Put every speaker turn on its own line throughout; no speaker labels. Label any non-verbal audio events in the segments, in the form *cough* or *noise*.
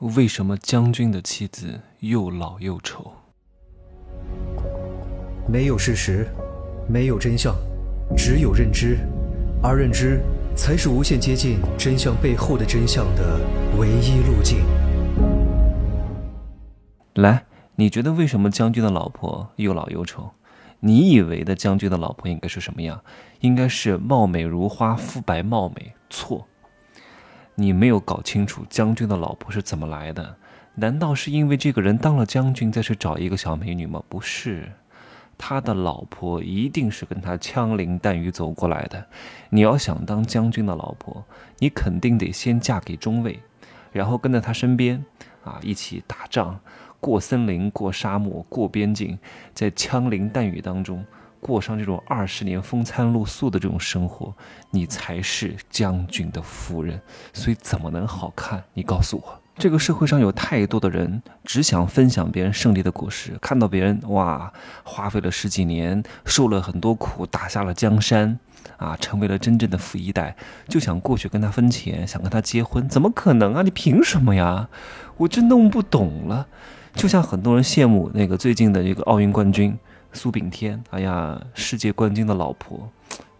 为什么将军的妻子又老又丑？
没有事实，没有真相，只有认知，而认知才是无限接近真相背后的真相的唯一路径。
来，你觉得为什么将军的老婆又老又丑？你以为的将军的老婆应该是什么样？应该是貌美如花、肤白貌美？错。你没有搞清楚将军的老婆是怎么来的？难道是因为这个人当了将军再去找一个小美女吗？不是，他的老婆一定是跟他枪林弹雨走过来的。你要想当将军的老婆，你肯定得先嫁给中尉，然后跟在他身边，啊，一起打仗，过森林、过沙漠、过边境，在枪林弹雨当中。过上这种二十年风餐露宿的这种生活，你才是将军的夫人，所以怎么能好看？你告诉我，这个社会上有太多的人只想分享别人胜利的果实，看到别人哇，花费了十几年，受了很多苦，打下了江山，啊，成为了真正的富一代，就想过去跟他分钱，想跟他结婚，怎么可能啊？你凭什么呀？我真弄不懂了。就像很多人羡慕那个最近的这个奥运冠军。苏炳添，哎呀，世界冠军的老婆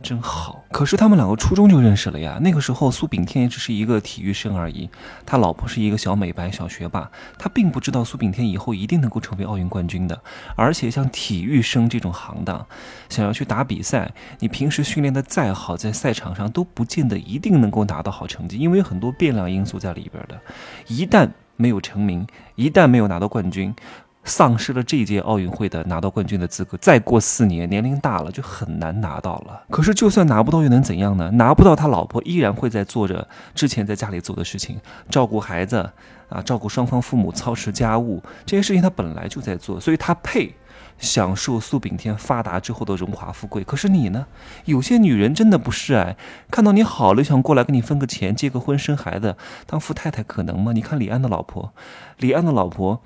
真好。可是他们两个初中就认识了呀。那个时候，苏炳添也只是一个体育生而已，他老婆是一个小美白、小学霸。他并不知道苏炳添以后一定能够成为奥运冠军的。而且，像体育生这种行当，想要去打比赛，你平时训练的再好，在赛场上都不见得一定能够拿到好成绩，因为有很多变量因素在里边的。一旦没有成名，一旦没有拿到冠军。丧失了这届奥运会的拿到冠军的资格，再过四年，年龄大了就很难拿到了。可是就算拿不到又能怎样呢？拿不到，他老婆依然会在做着之前在家里做的事情，照顾孩子啊，照顾双方父母，操持家务，这些事情他本来就在做，所以他配享受苏炳添发达之后的荣华富贵。可是你呢？有些女人真的不是哎，看到你好了，想过来跟你分个钱，结个婚，生孩子，当富太太可能吗？你看李安的老婆，李安的老婆。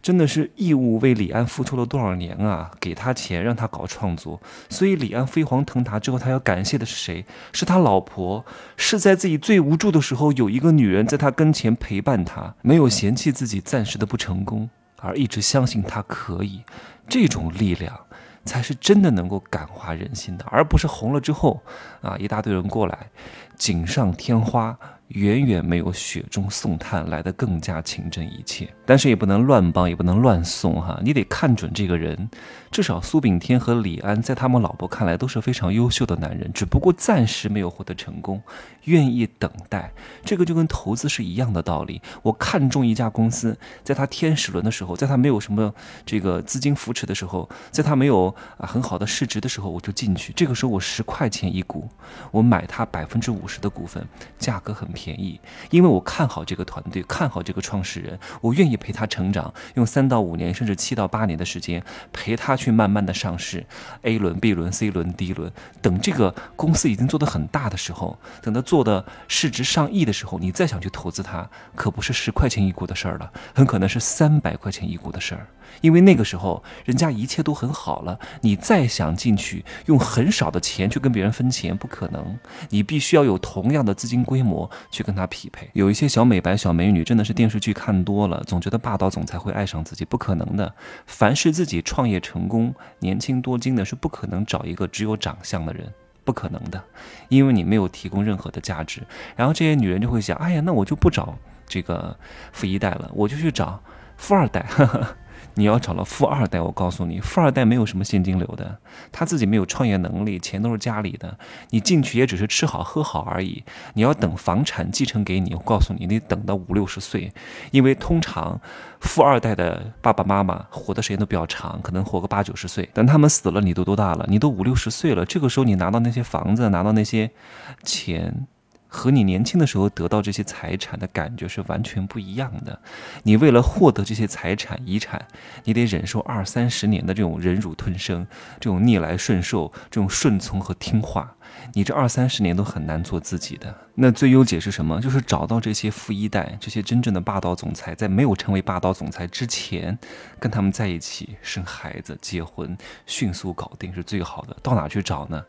真的是义务为李安付出了多少年啊！给他钱让他搞创作，所以李安飞黄腾达之后，他要感谢的是谁？是他老婆，是在自己最无助的时候，有一个女人在他跟前陪伴他，没有嫌弃自己暂时的不成功，而一直相信他可以。这种力量才是真的能够感化人心的，而不是红了之后啊，一大堆人过来，锦上添花。远远没有雪中送炭来的更加情真意切，但是也不能乱帮，也不能乱送哈，你得看准这个人。至少苏炳添和李安在他们老婆看来都是非常优秀的男人，只不过暂时没有获得成功，愿意等待。这个就跟投资是一样的道理。我看中一家公司，在他天使轮的时候，在他没有什么这个资金扶持的时候，在他没有啊很好的市值的时候，我就进去。这个时候我十块钱一股，我买他百分之五十的股份，价格很。便宜，因为我看好这个团队，看好这个创始人，我愿意陪他成长，用三到五年，甚至七到八年的时间陪他去慢慢的上市，A 轮、B 轮、C 轮、D 轮，等这个公司已经做得很大的时候，等他做的市值上亿的时候，你再想去投资他，可不是十块钱一股的事儿了，很可能是三百块钱一股的事儿。因为那个时候人家一切都很好了，你再想进去用很少的钱去跟别人分钱不可能，你必须要有同样的资金规模去跟他匹配。有一些小美白、小美女真的是电视剧看多了，总觉得霸道总裁会爱上自己，不可能的。凡是自己创业成功、年轻多金的，是不可能找一个只有长相的人，不可能的，因为你没有提供任何的价值。然后这些女人就会想：哎呀，那我就不找这个富一代了，我就去找富二代。*laughs* 你要找了富二代，我告诉你，富二代没有什么现金流的，他自己没有创业能力，钱都是家里的，你进去也只是吃好喝好而已。你要等房产继承给你，我告诉你，你等到五六十岁，因为通常富二代的爸爸妈妈活的时间都比较长，可能活个八九十岁。等他们死了，你都多大了？你都五六十岁了，这个时候你拿到那些房子，拿到那些钱。和你年轻的时候得到这些财产的感觉是完全不一样的。你为了获得这些财产遗产，你得忍受二三十年的这种忍辱吞声，这种逆来顺受，这种顺从和听话。你这二三十年都很难做自己的。那最优解是什么？就是找到这些富一代，这些真正的霸道总裁，在没有成为霸道总裁之前，跟他们在一起生孩子、结婚，迅速搞定是最好的。到哪去找呢？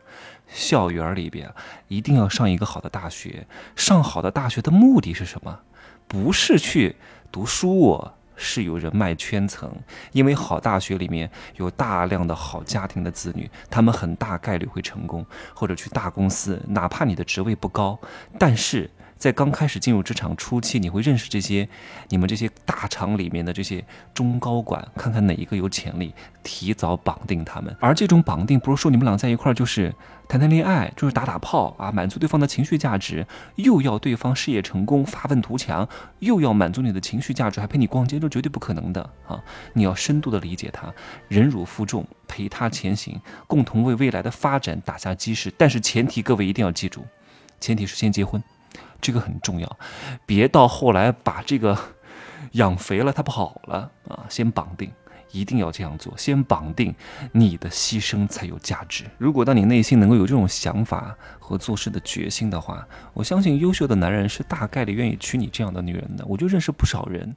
校园里边一定要上一个好的大学。上好的大学的目的是什么？不是去读书是有人脉圈层，因为好大学里面有大量的好家庭的子女，他们很大概率会成功，或者去大公司，哪怕你的职位不高，但是。在刚开始进入职场初期，你会认识这些你们这些大厂里面的这些中高管，看看哪一个有潜力，提早绑定他们。而这种绑定不是说你们俩在一块儿就是谈谈恋爱，就是打打炮啊，满足对方的情绪价值，又要对方事业成功、发愤图强，又要满足你的情绪价值，还陪你逛街，这绝对不可能的啊！你要深度的理解他，忍辱负重，陪他前行，共同为未来的发展打下基石。但是前提，各位一定要记住，前提是先结婚。这个很重要，别到后来把这个 *laughs* 养肥了，他跑了啊！先绑定，一定要这样做，先绑定，你的牺牲才有价值。如果当你内心能够有这种想法和做事的决心的话，我相信优秀的男人是大概率愿意娶你这样的女人的。我就认识不少人，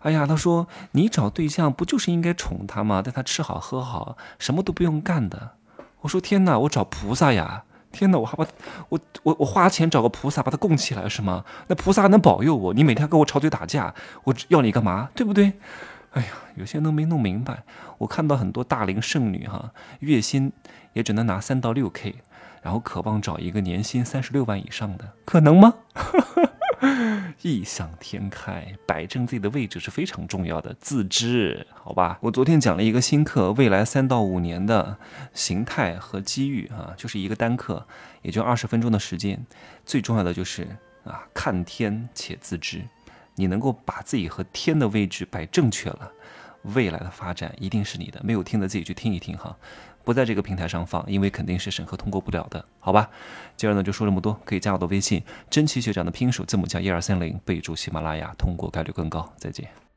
哎呀，他说你找对象不就是应该宠他吗？带他吃好喝好，什么都不用干的。我说天哪，我找菩萨呀！天哪，我害怕我我我花钱找个菩萨把他供起来是吗？那菩萨还能保佑我？你每天跟我吵嘴打架，我要你干嘛？对不对？哎呀，有些人都没弄明白。我看到很多大龄剩女哈，月薪也只能拿三到六 K，然后渴望找一个年薪三十六万以上的，可能吗？*laughs* 异想天开，摆正自己的位置是非常重要的。自知，好吧。我昨天讲了一个新课，未来三到五年的形态和机遇啊，就是一个单课，也就二十分钟的时间。最重要的就是啊，看天且自知。你能够把自己和天的位置摆正确了，未来的发展一定是你的。没有听的自己去听一听哈。不在这个平台上放，因为肯定是审核通过不了的，好吧？今儿呢就说这么多，可以加我的微信，真奇学长的拼手字母加一二三零，备注喜马拉雅，通过概率更高。再见。